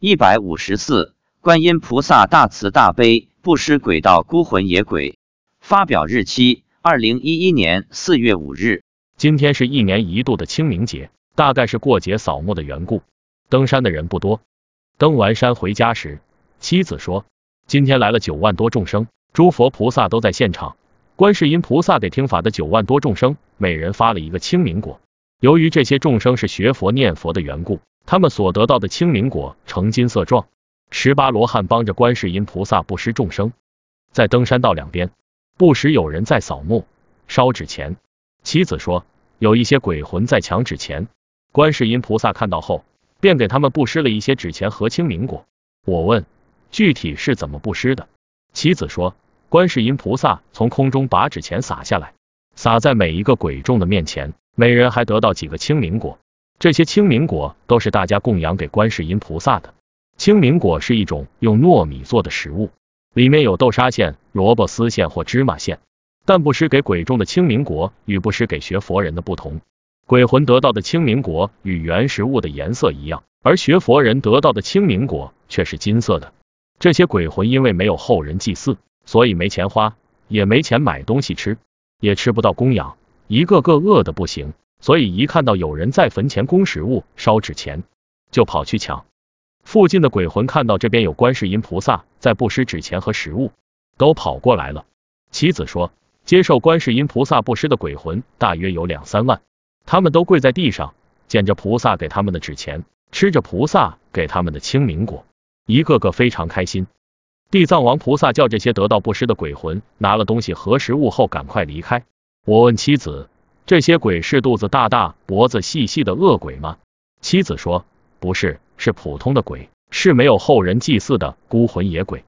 一百五十四，观音菩萨大慈大悲，不施鬼道孤魂野鬼。发表日期：二零一一年四月五日。今天是一年一度的清明节，大概是过节扫墓的缘故，登山的人不多。登完山回家时，妻子说，今天来了九万多众生，诸佛菩萨都在现场。观世音菩萨给听法的九万多众生，每人发了一个清明果。由于这些众生是学佛念佛的缘故。他们所得到的清明果呈金色状，十八罗汉帮着观世音菩萨布施众生，在登山道两边，不时有人在扫墓、烧纸钱。妻子说，有一些鬼魂在抢纸钱，观世音菩萨看到后，便给他们布施了一些纸钱和清明果。我问，具体是怎么布施的？妻子说，观世音菩萨从空中把纸钱撒下来，撒在每一个鬼众的面前，每人还得到几个清明果。这些清明果都是大家供养给观世音菩萨的。清明果是一种用糯米做的食物，里面有豆沙馅、萝卜丝馅或芝麻馅。但布施给鬼众的清明果与布施给学佛人的不同，鬼魂得到的清明果与原食物的颜色一样，而学佛人得到的清明果却是金色的。这些鬼魂因为没有后人祭祀，所以没钱花，也没钱买东西吃，也吃不到供养，一个个饿的不行。所以一看到有人在坟前供食物、烧纸钱，就跑去抢。附近的鬼魂看到这边有观世音菩萨在布施纸钱和食物，都跑过来了。妻子说，接受观世音菩萨布施的鬼魂大约有两三万，他们都跪在地上，捡着菩萨给他们的纸钱，吃着菩萨给他们的清明果，一个个非常开心。地藏王菩萨叫这些得道不施的鬼魂拿了东西和食物后赶快离开。我问妻子。这些鬼是肚子大大、脖子细细的恶鬼吗？妻子说，不是，是普通的鬼，是没有后人祭祀的孤魂野鬼。